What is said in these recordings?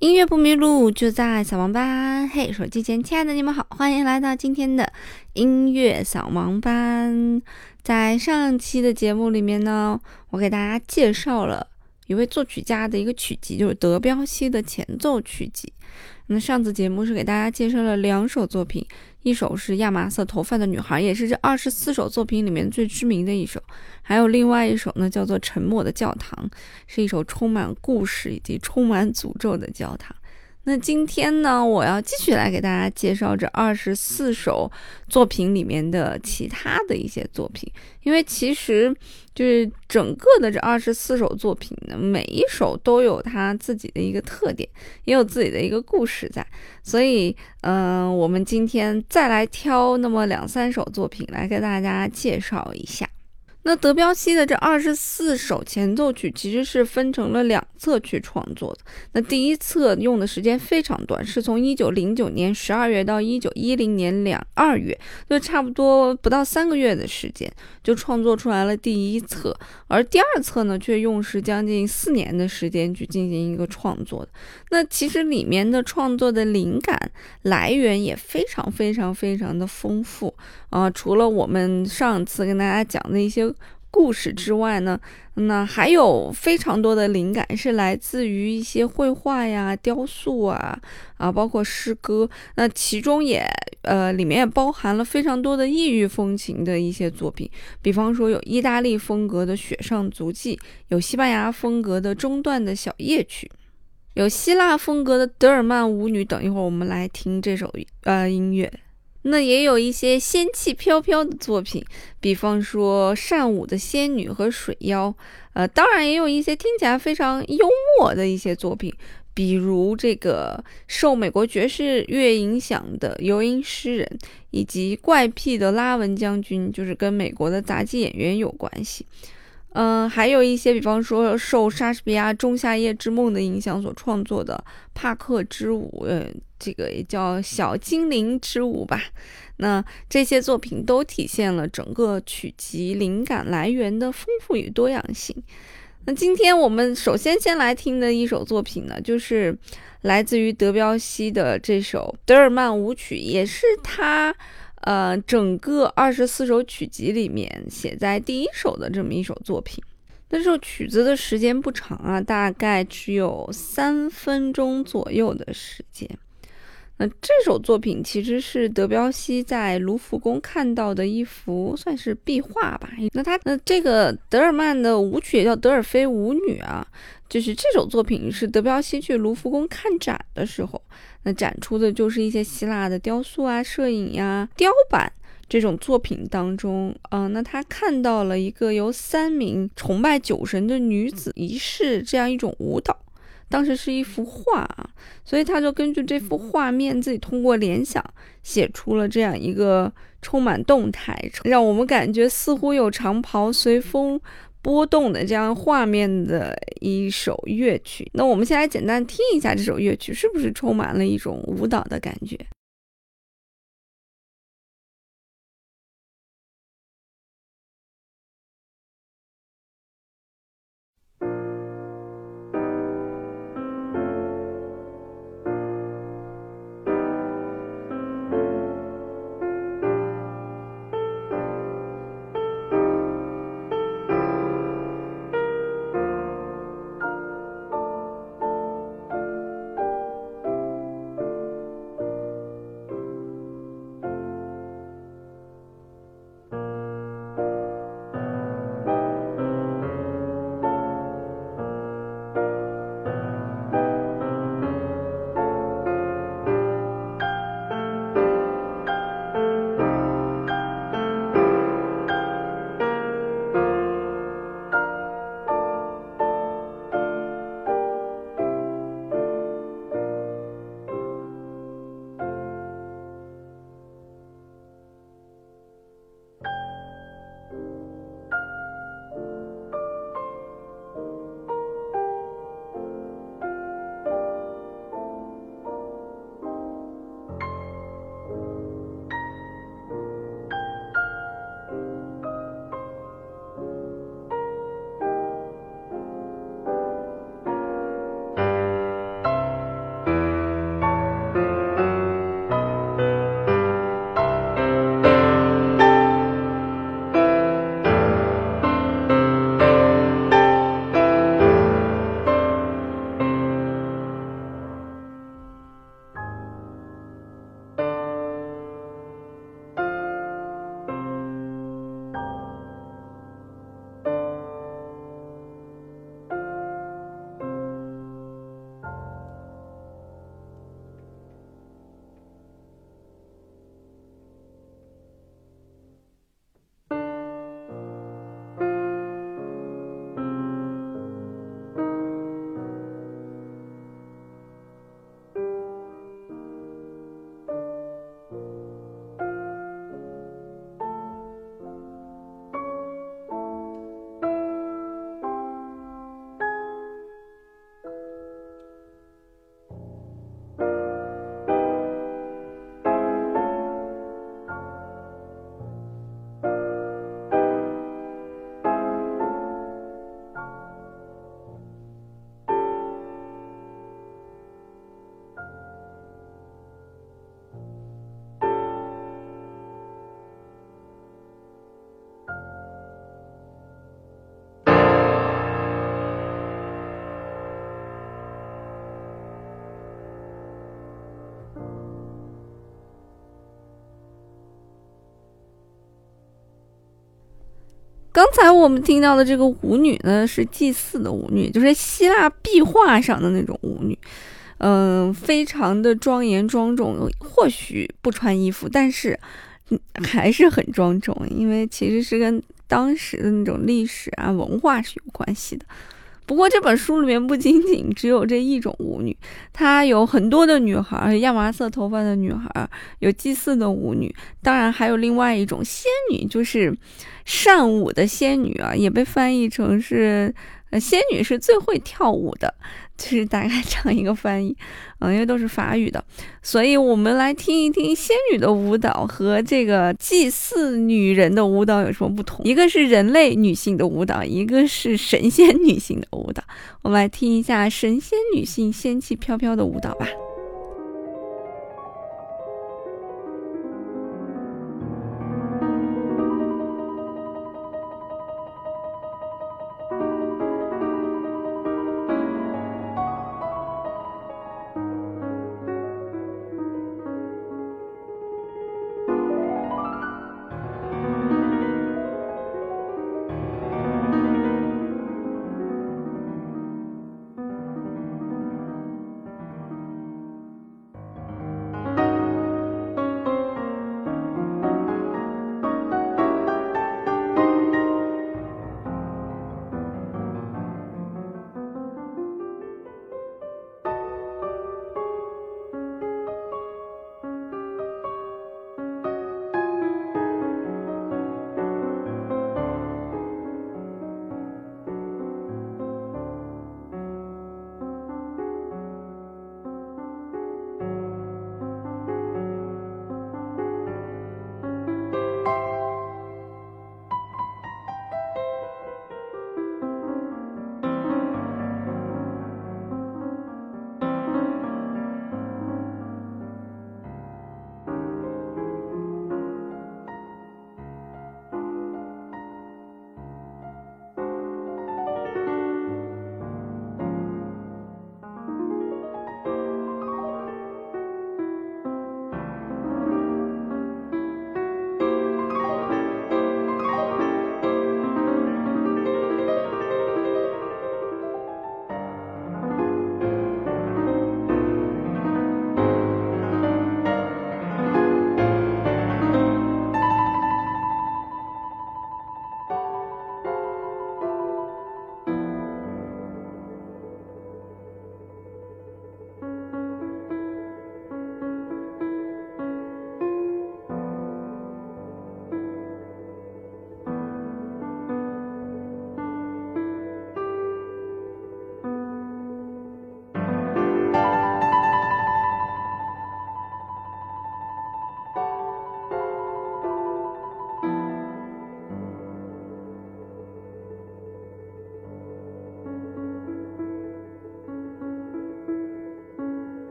音乐不迷路，就在扫盲班。嘿，手机前亲爱的你们好，欢迎来到今天的音乐扫盲班。在上期的节目里面呢，我给大家介绍了一位作曲家的一个曲集，就是德彪西的前奏曲集。那上次节目是给大家介绍了两首作品，一首是亚麻色头发的女孩，也是这二十四首作品里面最知名的一首。还有另外一首呢，叫做《沉默的教堂》，是一首充满故事以及充满诅咒的教堂。那今天呢，我要继续来给大家介绍这二十四首作品里面的其他的一些作品，因为其实就是整个的这二十四首作品呢，每一首都有它自己的一个特点，也有自己的一个故事在，所以，嗯，我们今天再来挑那么两三首作品来给大家介绍一下。那德彪西的这二十四首前奏曲其实是分成了两册去创作的。那第一册用的时间非常短，是从一九零九年十二月到一九一零年两二月，就差不多不到三个月的时间就创作出来了第一册。而第二册呢，却用时将近四年的时间去进行一个创作的。那其实里面的创作的灵感来源也非常非常非常的丰富啊！除了我们上次跟大家讲的一些。故事之外呢，那还有非常多的灵感是来自于一些绘画呀、雕塑啊啊，包括诗歌。那其中也呃，里面也包含了非常多的异域风情的一些作品，比方说有意大利风格的《雪上足迹》，有西班牙风格的中段的小夜曲，有希腊风格的德尔曼舞女。等一会儿我们来听这首呃音乐。那也有一些仙气飘飘的作品，比方说善舞的仙女和水妖，呃，当然也有一些听起来非常幽默的一些作品，比如这个受美国爵士乐影响的游吟诗人，以及怪癖的拉文将军，就是跟美国的杂技演员有关系。嗯，还有一些，比方说受莎士比亚《仲夏夜之梦》的影响所创作的帕克之舞，呃，这个也叫小精灵之舞吧。那这些作品都体现了整个曲集灵感来源的丰富与多样性。那今天我们首先先来听的一首作品呢，就是来自于德彪西的这首德尔曼舞曲，也是他。呃，整个二十四首曲集里面写在第一首的这么一首作品，那这首曲子的时间不长啊，大概只有三分钟左右的时间。那这首作品其实是德彪西在卢浮宫看到的一幅算是壁画吧。那他那这个德尔曼的舞曲也叫德尔菲舞女啊，就是这首作品是德彪西去卢浮宫看展的时候，那展出的就是一些希腊的雕塑啊、摄影呀、雕版这种作品当中啊，那他看到了一个由三名崇拜酒神的女子仪式这样一种舞蹈。当时是一幅画啊，所以他就根据这幅画面，自己通过联想写出了这样一个充满动态，让我们感觉似乎有长袍随风波动的这样画面的一首乐曲。那我们先来简单听一下这首乐曲，是不是充满了一种舞蹈的感觉？刚才我们听到的这个舞女呢，是祭祀的舞女，就是希腊壁画上的那种舞女，嗯，非常的庄严庄重。或许不穿衣服，但是还是很庄重，因为其实是跟当时的那种历史啊文化是有关系的。不过这本书里面不仅仅只有这一种舞女，她有很多的女孩，亚麻色头发的女孩，有祭祀的舞女，当然还有另外一种仙女，就是善舞的仙女啊，也被翻译成是。仙女是最会跳舞的，就是大概这样一个翻译，嗯，因为都是法语的，所以我们来听一听仙女的舞蹈和这个祭祀女人的舞蹈有什么不同。一个是人类女性的舞蹈，一个是神仙女性的舞蹈。我们来听一下神仙女性仙气飘飘的舞蹈吧。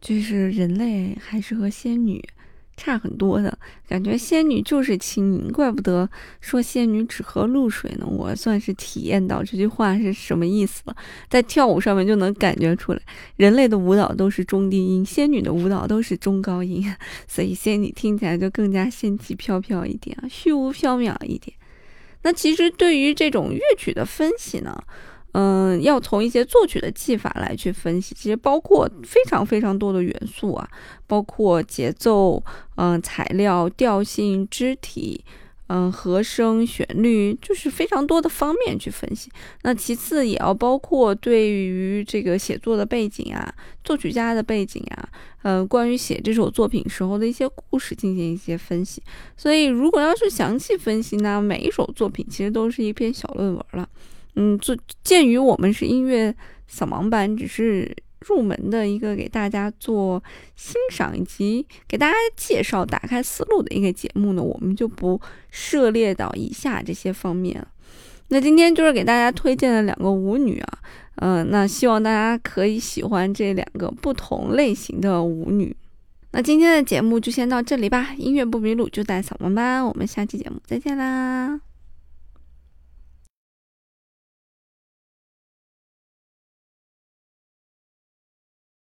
就是人类还是和仙女差很多的感觉，仙女就是轻盈，怪不得说仙女只喝露水呢。我算是体验到这句话是什么意思了，在跳舞上面就能感觉出来，人类的舞蹈都是中低音，仙女的舞蹈都是中高音，所以仙女听起来就更加仙气飘飘一点，虚无缥缈一点。那其实对于这种乐曲的分析呢？嗯，要从一些作曲的技法来去分析，其实包括非常非常多的元素啊，包括节奏、嗯材料、调性、肢体、嗯，和声、旋律，就是非常多的方面去分析。那其次也要包括对于这个写作的背景啊、作曲家的背景啊，嗯，关于写这首作品时候的一些故事进行一些分析。所以，如果要是详细分析呢，每一首作品其实都是一篇小论文了。嗯，就鉴于我们是音乐扫盲班，只是。入门的一个给大家做欣赏以及给大家介绍、打开思路的一个节目呢，我们就不涉猎到以下这些方面了。那今天就是给大家推荐了两个舞女啊，嗯，那希望大家可以喜欢这两个不同类型的舞女。那今天的节目就先到这里吧，音乐不迷路就在扫盲班，我们下期节目再见啦。